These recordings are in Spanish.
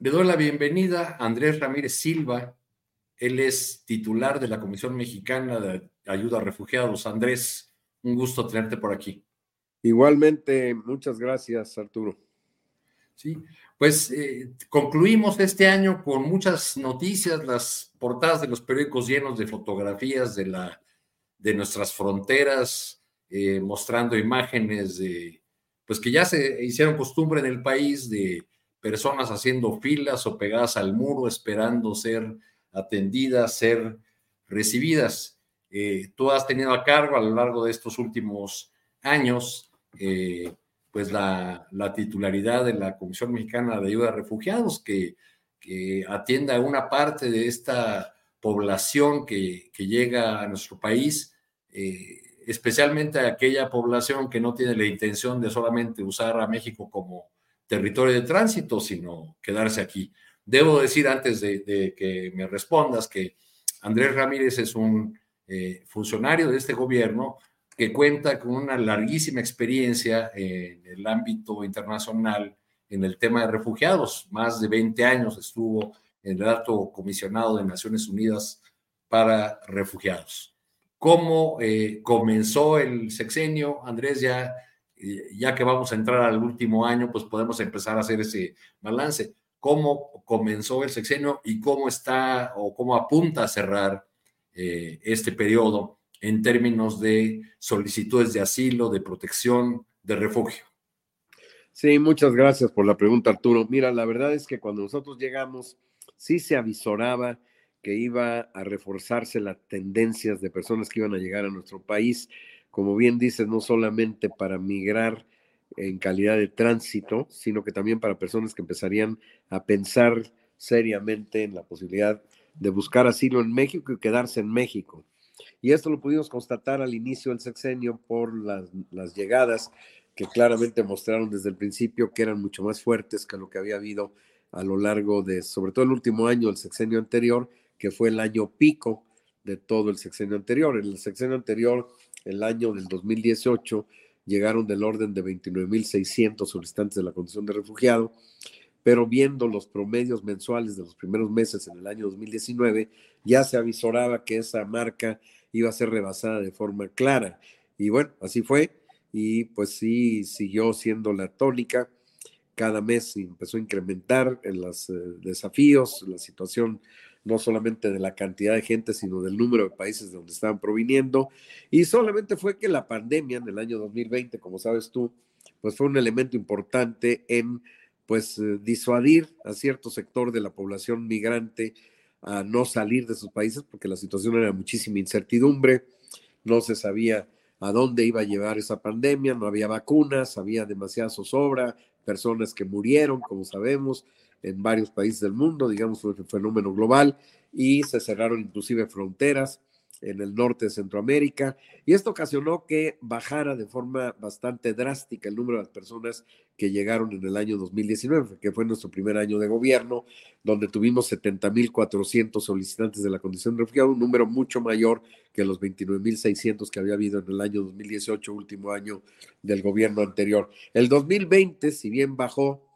Le doy la bienvenida a Andrés Ramírez Silva. Él es titular de la Comisión Mexicana de Ayuda a Refugiados. Andrés, un gusto tenerte por aquí. Igualmente, muchas gracias, Arturo. Sí, pues eh, concluimos este año con muchas noticias, las portadas de los periódicos llenos de fotografías de, la, de nuestras fronteras, eh, mostrando imágenes de, pues que ya se hicieron costumbre en el país de personas haciendo filas o pegadas al muro esperando ser atendidas, ser recibidas. Eh, tú has tenido a cargo a lo largo de estos últimos años, eh, pues la, titularidad de la Comisión Mexicana de Ayuda a Refugiados, que, atienda a una parte de esta población que, llega a nuestro país, eh, especialmente a aquella población que no tiene la intención de solamente usar a México como territorio de tránsito, sino quedarse aquí. Debo decir antes de, que me respondas que Andrés Ramírez es un eh, funcionario de este gobierno que cuenta con una larguísima experiencia en el ámbito internacional en el tema de refugiados. Más de 20 años estuvo en el alto comisionado de Naciones Unidas para refugiados. ¿Cómo eh, comenzó el sexenio? Andrés ya ya que vamos a entrar al último año, pues podemos empezar a hacer ese balance. ¿Cómo comenzó el sexenio y cómo está o cómo apunta a cerrar eh, este periodo en términos de solicitudes de asilo, de protección, de refugio? Sí, muchas gracias por la pregunta, Arturo. Mira, la verdad es que cuando nosotros llegamos, sí se avisoraba que iba a reforzarse las tendencias de personas que iban a llegar a nuestro país como bien dices, no solamente para migrar en calidad de tránsito, sino que también para personas que empezarían a pensar seriamente en la posibilidad de buscar asilo en México y quedarse en México. Y esto lo pudimos constatar al inicio del sexenio por las, llegadas que claramente mostraron desde el principio que eran mucho más fuertes que lo que había habido a lo largo de, sobre todo el último año, el sexenio anterior, que fue el año pico de todo el sexenio anterior. El sexenio anterior el año del 2018 llegaron del orden de 29.600 solicitantes de la condición de refugiado, pero viendo los promedios mensuales de los primeros meses en el año 2019, ya se avisoraba que esa marca iba a ser rebasada de forma clara. Y bueno, así fue. y pues sí siguió siendo la tónica. Cada mes empezó a incrementar en los eh, desafíos, la situación no solamente de la cantidad de gente, sino del número de países de donde estaban proviniendo. Y solamente fue que la pandemia en el año 2020, como sabes tú, pues fue un elemento importante en pues eh, disuadir a cierto sector de la población migrante a no salir de sus países porque la situación era muchísima incertidumbre, no se sabía a dónde iba a llevar esa pandemia, no había vacunas, había demasiada zozobra, personas que murieron, como sabemos, en varios países del mundo, digamos, fue un fenómeno global, y se cerraron inclusive fronteras en el norte de Centroamérica, y esto ocasionó que bajara de forma bastante drástica el número de personas que llegaron en el año 2019, que fue nuestro primer año de gobierno, donde tuvimos 70.400 solicitantes de la condición de refugiado, un número mucho mayor que los 29.600 que había habido en el año 2018, último año del gobierno anterior. El 2020, si bien bajó,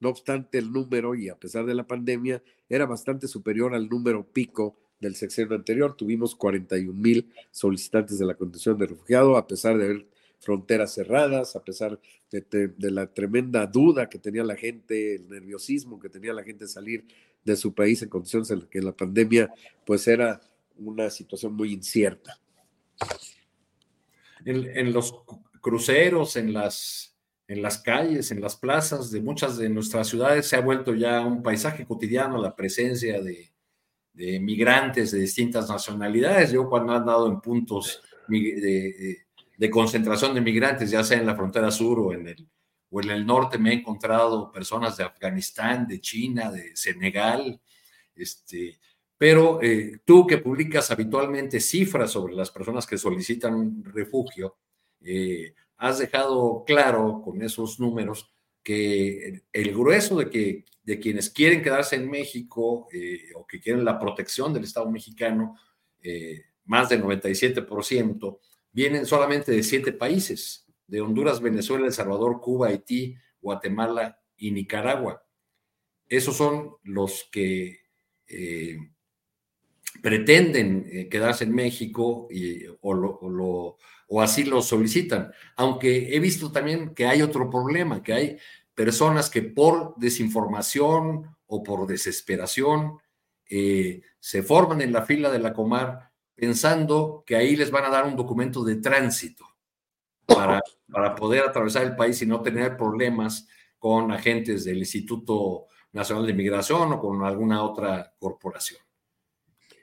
no obstante el número, y a pesar de la pandemia, era bastante superior al número pico del sexenio anterior. Tuvimos 41 mil solicitantes de la condición de refugiado, a pesar de haber fronteras cerradas, a pesar de, la tremenda duda que tenía la gente, el nerviosismo que tenía la gente salir de su país en condiciones en las que la pandemia pues era una situación muy incierta. En, los cruceros, en las, en las calles, en las plazas de muchas de nuestras ciudades se ha vuelto ya un paisaje cotidiano la presencia de, de migrantes de distintas nacionalidades. Yo cuando he andado en puntos de, concentración de migrantes, ya sea en la frontera sur o en, el, o en el norte, me he encontrado personas de Afganistán, de China, de Senegal. Este, pero eh, tú que publicas habitualmente cifras sobre las personas que solicitan refugio, eh, has dejado claro con esos números que el grueso de, que, de quienes quieren quedarse en México eh, o que quieren la protección del Estado mexicano, eh, más del 97%, vienen solamente de siete países, de Honduras, Venezuela, El Salvador, Cuba, Haití, Guatemala y Nicaragua. Esos son los que eh, pretenden quedarse en México y, o, lo, o así lo solicitan. Aunque he visto también que hay otro problema, que hay personas que por desinformación o por desesperación eh, se forman en la fila de la Comar pensando que ahí les van a dar un documento de tránsito para, para poder atravesar el país y no tener problemas con agentes del Instituto Nacional de Migración o con alguna otra corporación.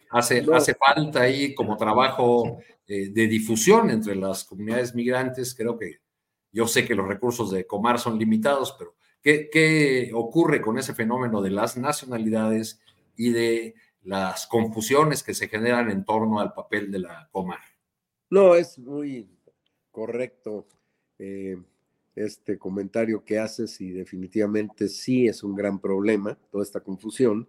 Hace, hace falta ahí como trabajo eh, de difusión entre las comunidades migrantes. Creo que yo sé que los recursos de Comar son limitados, pero ¿qué, qué ocurre con ese fenómeno de las nacionalidades y de las confusiones que se generan en torno al papel de la Comar? No, es muy correcto eh, este comentario que haces y definitivamente sí es un gran problema, toda esta confusión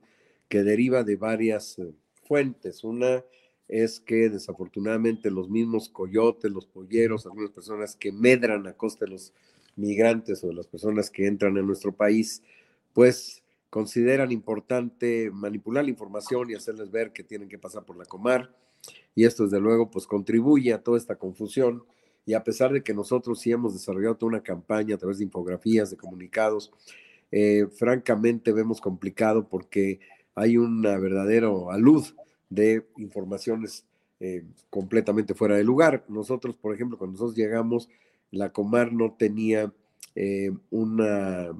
que deriva de varias eh, fuentes. Una es que desafortunadamente los mismos coyotes, los polleros, algunas personas que medran a costa de los migrantes o de las personas que entran en nuestro país, pues consideran importante manipular la información y hacerles ver que tienen que pasar por la comar. Y esto, desde luego, pues contribuye a toda esta confusión. Y a pesar de que nosotros sí hemos desarrollado toda una campaña a través de infografías, de comunicados, eh, francamente vemos complicado porque hay una verdadera alud de informaciones eh, completamente fuera de lugar. Nosotros, por ejemplo, cuando nosotros llegamos, la Comar no tenía eh, una eh,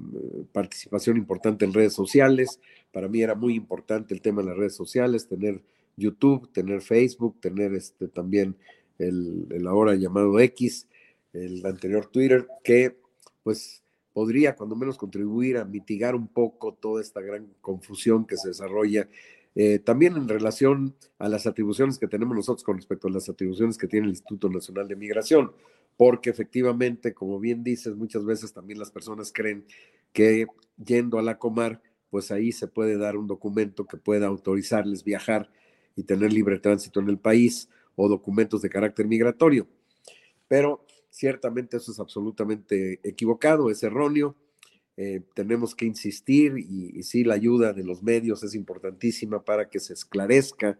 participación importante en redes sociales. Para mí era muy importante el tema de las redes sociales, tener YouTube, tener Facebook, tener este, también el, el ahora llamado X, el anterior Twitter, que pues podría cuando menos contribuir a mitigar un poco toda esta gran confusión que se desarrolla eh, también en relación a las atribuciones que tenemos nosotros con respecto a las atribuciones que tiene el Instituto Nacional de Migración, porque efectivamente, como bien dices, muchas veces también las personas creen que yendo a la Comar, pues ahí se puede dar un documento que pueda autorizarles viajar y tener libre tránsito en el país o documentos de carácter migratorio. Pero ciertamente eso es absolutamente equivocado, es erróneo eh, tenemos que insistir y, sí, la ayuda de los medios es importantísima para que se esclarezca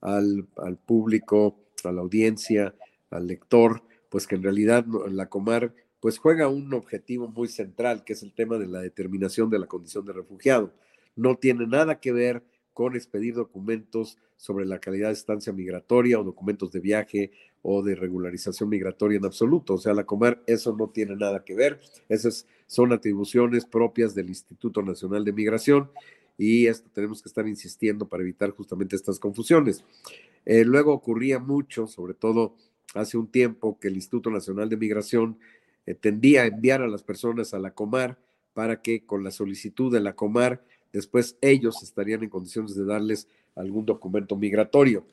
al, público, a la audiencia, al lector, pues que en realidad la Comar pues juega un objetivo muy central, que es el tema de la determinación de la condición de refugiado. No tiene nada que ver con expedir documentos sobre la calidad de estancia migratoria o documentos de viaje o de regularización migratoria en absoluto. O sea, la Comar eso no tiene nada que ver. Esas son atribuciones propias del Instituto Nacional de Migración y esto tenemos que estar insistiendo para evitar justamente estas confusiones. Eh, luego ocurría mucho, sobre todo hace un tiempo, que el Instituto Nacional de Migración eh, tendía a enviar a las personas a la Comar para que con la solicitud de la Comar, después ellos estarían en condiciones de darles algún documento migratorio.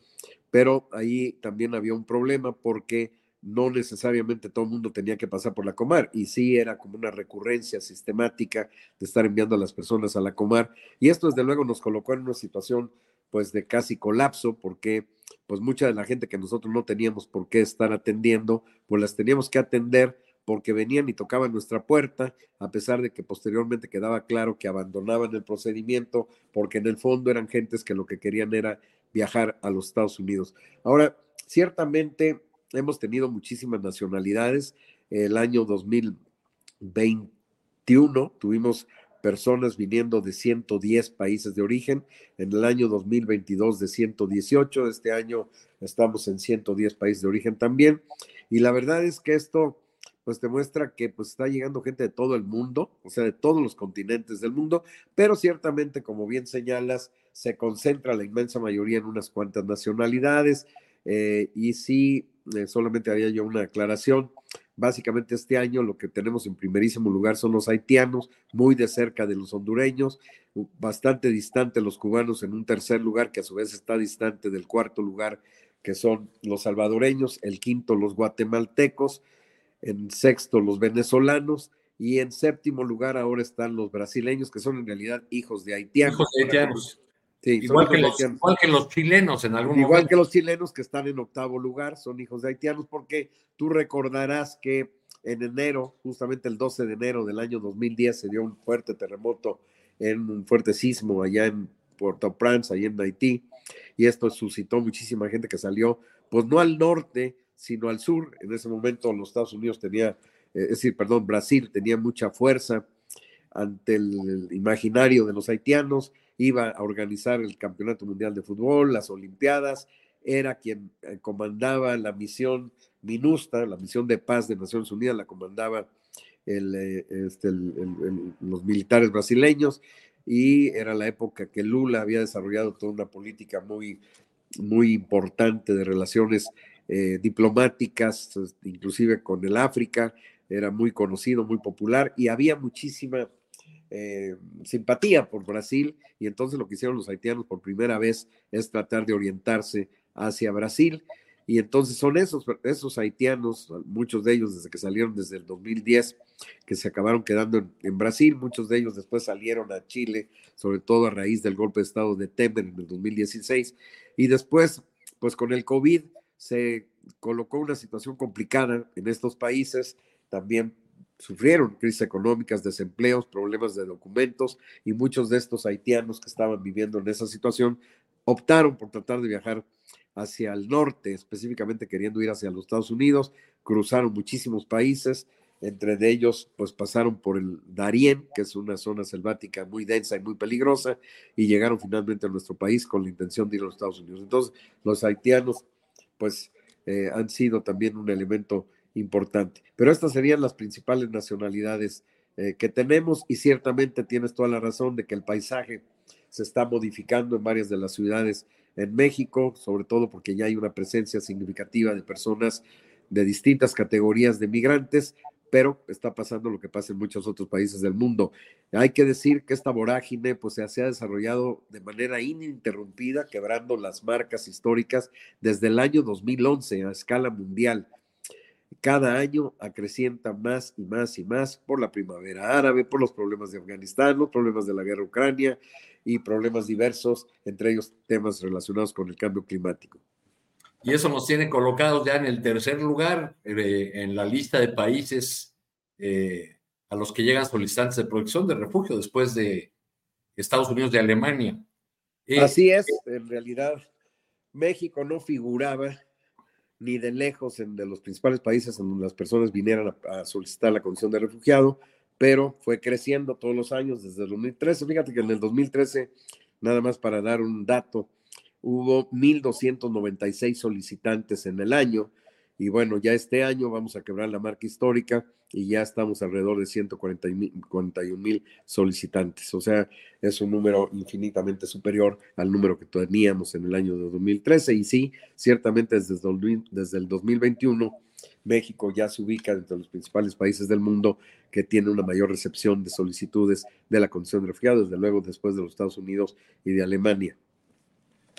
Pero ahí también había un problema porque no necesariamente todo el mundo tenía que pasar por la Comar y sí era como una recurrencia sistemática de estar enviando a las personas a la Comar y esto desde luego nos colocó en una situación pues de casi colapso porque pues mucha de la gente que nosotros no teníamos por qué estar atendiendo pues las teníamos que atender porque venían y tocaban nuestra puerta, a pesar de que posteriormente quedaba claro que abandonaban el procedimiento, porque en el fondo eran gentes que lo que querían era viajar a los Estados Unidos. Ahora, ciertamente hemos tenido muchísimas nacionalidades. El año 2021 tuvimos personas viniendo de 110 países de origen, en el año 2022 de 118, este año estamos en 110 países de origen también, y la verdad es que esto pues te muestra que pues está llegando gente de todo el mundo, o sea, de todos los continentes del mundo, pero ciertamente, como bien señalas, se concentra la inmensa mayoría en unas cuantas nacionalidades. Eh, y sí, eh, solamente haría yo una aclaración. Básicamente este año lo que tenemos en primerísimo lugar son los haitianos, muy de cerca de los hondureños, bastante distante los cubanos en un tercer lugar, que a su vez está distante del cuarto lugar, que son los salvadoreños, el quinto los guatemaltecos, en sexto los venezolanos y en séptimo lugar ahora están los brasileños, que son en realidad hijos de haitianos. Hijos de haitianos. Igual, que los, igual, que los, chilenos en algún Igual que los chilenos que están en octavo lugar, son hijos de haitianos, porque tú recordarás que en enero, justamente el 12 de enero del año 2010, se dio un fuerte terremoto, en un fuerte sismo allá en Puerto Prince, allá en Haití, y esto suscitó muchísima gente que salió, pues no al norte, sino al sur. En ese momento los Estados Unidos tenía, eh, es decir, perdón, Brasil tenía mucha fuerza ante el, imaginario de los haitianos, iba a organizar el Campeonato Mundial de Fútbol, las Olimpiadas, era quien eh, comandaba la misión MINUSTA, la misión de paz de Naciones Unidas, la comandaba eh, este, los militares brasileños y era la época que Lula había desarrollado toda una política muy, muy importante de relaciones eh, diplomáticas, inclusive con el África, era muy conocido, muy popular y había muchísima eh, simpatía por Brasil y entonces lo que hicieron los haitianos por primera vez es tratar de orientarse hacia Brasil. Y entonces son esos, esos haitianos, muchos de ellos desde que salieron desde el 2010, que se acabaron quedando en, en, Brasil, muchos de ellos después salieron a Chile, sobre todo a raíz del golpe de Estado de Temer en el 2016, y después, pues con el COVID, se colocó una situación complicada en estos países, también sufrieron crisis económicas, desempleos, problemas de documentos y muchos de estos haitianos que estaban viviendo en esa situación optaron por tratar de viajar hacia el norte, específicamente queriendo ir hacia los Estados Unidos, cruzaron muchísimos países, entre ellos pues pasaron por el Darién, que es una zona selvática muy densa y muy peligrosa, y llegaron finalmente a nuestro país con la intención de ir a los Estados Unidos. Entonces, los haitianos pues eh, han sido también un elemento importante. Pero estas serían las principales nacionalidades eh, que tenemos y ciertamente tienes toda la razón de que el paisaje se está modificando en varias de las ciudades en México, sobre todo porque ya hay una presencia significativa de personas de distintas categorías de migrantes, pero está pasando lo que pasa en muchos otros países del mundo. Hay que decir que esta vorágine pues se ha desarrollado de manera ininterrumpida, quebrando las marcas históricas desde el año 2011 a escala mundial. Cada año acrecienta más y más y más por la primavera árabe, por los problemas de Afganistán, los problemas de la guerra ucrania y problemas diversos, entre ellos temas relacionados con el cambio climático y eso nos tiene colocados ya en el tercer lugar eh, en la lista de países eh, a los que llegan solicitantes de protección de refugio después de Estados Unidos y Alemania. Eh, Así es, en realidad México no figuraba ni de lejos en de los principales países en donde las personas vinieran a, a solicitar la condición de refugiado, pero fue creciendo todos los años desde el 2013. Fíjate que en el 2013, nada más para dar un dato, hubo 1.296 solicitantes en el año y bueno, ya este año vamos a quebrar la marca histórica y ya estamos alrededor de 141 mil solicitantes. O sea, es un número infinitamente superior al número que teníamos en el año de 2013. Y sí, ciertamente desde, desde el 2021, México ya se ubica entre los principales países del mundo que tiene una mayor recepción de solicitudes de la condición de refugiado, desde luego después de los Estados Unidos y de Alemania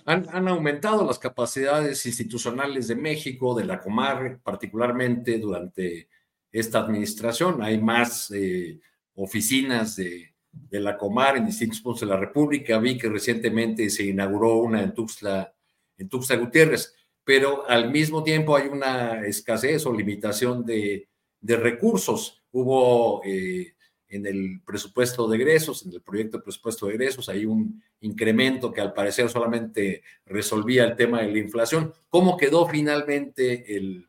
han, aumentado las capacidades institucionales de México, de la Comar, particularmente durante esta administración. Hay más eh, oficinas de, la Comar en distintos puntos de la República. Vi que recientemente se inauguró una en Tuxtla, en Tuxtla Gutiérrez, pero al mismo tiempo hay una escasez o limitación de, recursos. Hubo eh, en el presupuesto de egresos, en el proyecto de presupuesto de egresos, hay un incremento que al parecer solamente resolvía el tema de la inflación. ¿Cómo quedó finalmente el,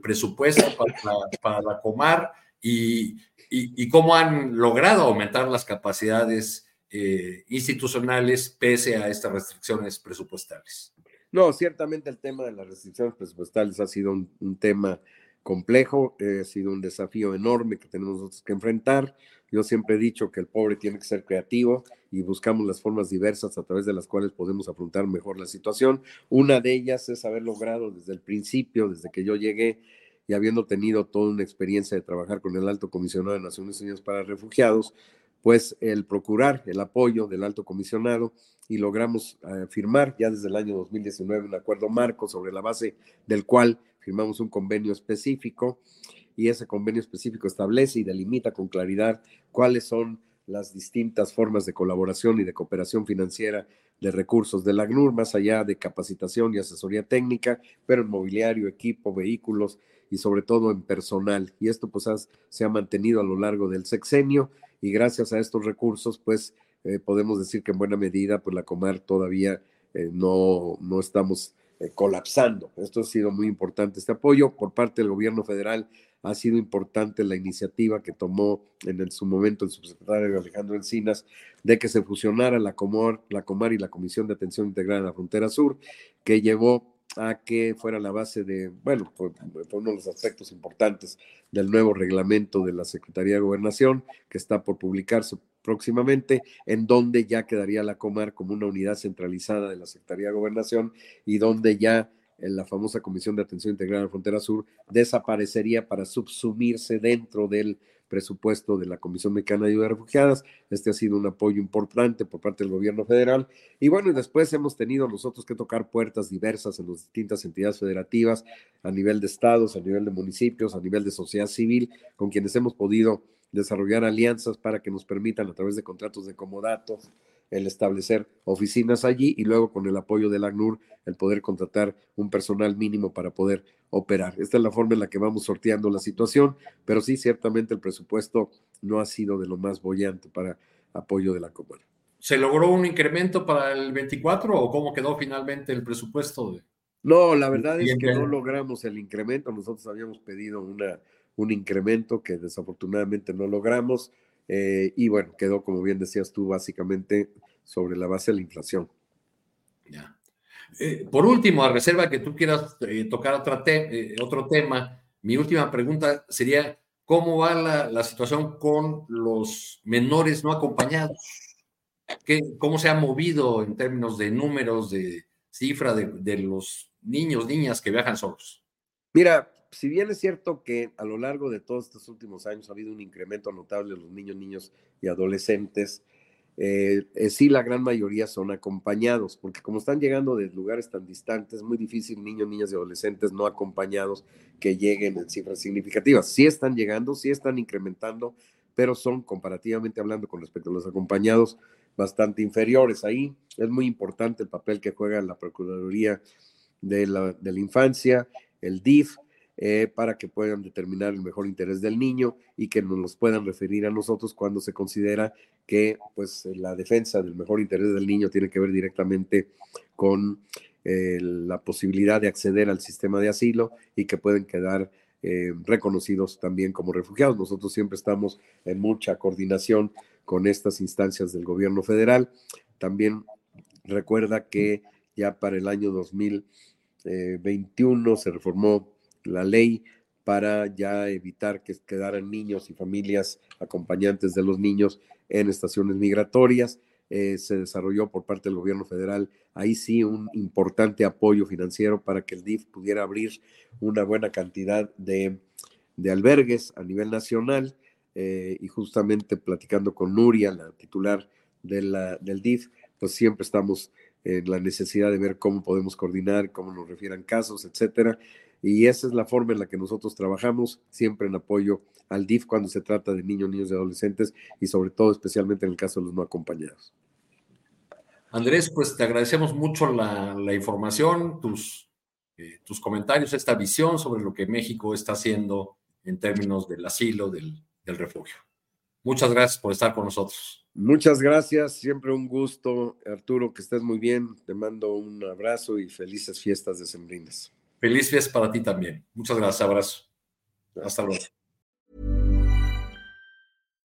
presupuesto para la, Comar y, y, cómo han logrado aumentar las capacidades eh, institucionales pese a estas restricciones presupuestales? No, ciertamente el tema de las restricciones presupuestales ha sido un tema complejo, eh, ha sido un desafío enorme que tenemos que enfrentar. Yo siempre he dicho que el pobre tiene que ser creativo y buscamos las formas diversas a través de las cuales podemos afrontar mejor la situación. Una de ellas es haber logrado desde el principio, desde que yo llegué y habiendo tenido toda una experiencia de trabajar con el Alto Comisionado de Naciones Unidas para Refugiados, pues el procurar el apoyo del Alto Comisionado y logramos eh, firmar ya desde el año 2019 un acuerdo marco sobre la base del cual firmamos un convenio específico y ese convenio específico establece y delimita con claridad cuáles son las distintas formas de colaboración y de cooperación financiera de recursos del ACNUR, más allá de capacitación y asesoría técnica, pero en mobiliario, equipo, vehículos y sobre todo en personal. Y esto pues se ha mantenido a lo largo del sexenio y gracias a estos recursos pues eh, podemos decir que en buena medida pues la Comar todavía eh, no, no estamos eh, colapsando. Esto ha sido muy importante. Este apoyo por parte del gobierno federal ha sido importante la iniciativa que tomó en su momento el subsecretario Alejandro Encinas de que se fusionara la Comar, la Comar y la Comisión de Atención Integral en la Frontera Sur, que llevó a que fuera la base de, bueno, fue, uno de los aspectos importantes del nuevo reglamento de la Secretaría de Gobernación, que está por publicarse próximamente, en donde ya quedaría la Comar como una unidad centralizada de la Secretaría de Gobernación y donde ya en la famosa Comisión de Atención Integral a la Frontera Sur desaparecería para subsumirse dentro del presupuesto de la Comisión Mexicana de Ayuda a Refugiadas. Este ha sido un apoyo importante por parte del gobierno federal. Y bueno, y después hemos tenido nosotros que tocar puertas diversas en las distintas entidades federativas, a nivel de estados, a nivel de municipios, a nivel de sociedad civil, con quienes hemos podido desarrollar alianzas para que nos permitan a través de contratos de comodatos el establecer oficinas allí y luego con el apoyo del ACNUR el poder contratar un personal mínimo para poder operar. Esta es la forma en la que vamos sorteando la situación, pero sí, ciertamente el presupuesto no ha sido de lo más bollante para apoyo de la Comar. ¿Se logró un incremento para el 24 o cómo quedó finalmente el presupuesto? No, la verdad es que no logramos el incremento. Nosotros habíamos pedido una, un incremento que desafortunadamente no logramos. Eh, y bueno, quedó, como bien decías tú, básicamente sobre la base de la inflación. Ya. Eh, por último, a reserva que tú quieras eh, tocar otro tema, mi última pregunta sería, ¿cómo va la, situación con los menores no acompañados? ¿Qué, ¿Cómo se ha movido en términos de números, de cifra de, de los niños, niñas que viajan solos? Mira, si bien es cierto que a lo largo de todos estos últimos años ha habido un incremento notable de los niños, niños y adolescentes, eh, eh, sí la gran mayoría son acompañados, porque como están llegando de lugares tan distantes, es muy difícil niños, niñas y adolescentes no acompañados que lleguen en cifras significativas. Sí están llegando, sí están incrementando, pero son comparativamente hablando con respecto a los acompañados bastante inferiores. Ahí es muy importante el papel que juega la Procuraduría de la, de la Infancia, el DIF, eh, para que puedan determinar el mejor interés del niño y que nos los puedan referir a nosotros cuando se considera que pues la defensa del mejor interés del niño tiene que ver directamente con eh, la posibilidad de acceder al sistema de asilo y que pueden quedar eh, reconocidos también como refugiados. Nosotros siempre estamos en mucha coordinación con estas instancias del gobierno federal. También recuerda que ya para el año 2021 se reformó la ley para ya evitar que quedaran niños y familias acompañantes de los niños en estaciones migratorias. Eh, se desarrolló por parte del gobierno federal ahí sí un importante apoyo financiero para que el DIF pudiera abrir una buena cantidad de, albergues a nivel nacional eh, y justamente platicando con Nuria, la titular del DIF, pues siempre estamos en la necesidad de ver cómo podemos coordinar, cómo nos refieran casos, etcétera. Y esa es la forma en la que nosotros trabajamos, siempre en apoyo al DIF cuando se trata de niños, niños y adolescentes y sobre todo especialmente en el caso de los no acompañados. Andrés, pues te agradecemos mucho la, información, tus, eh, tus comentarios, esta visión sobre lo que México está haciendo en términos del asilo, del refugio. Muchas gracias por estar con nosotros. Muchas gracias, siempre un gusto, Arturo, que estés muy bien. Te mando un abrazo y felices fiestas de Sembrines. Feliz fiesta para ti también. Muchas gracias, abrazo. Hasta luego.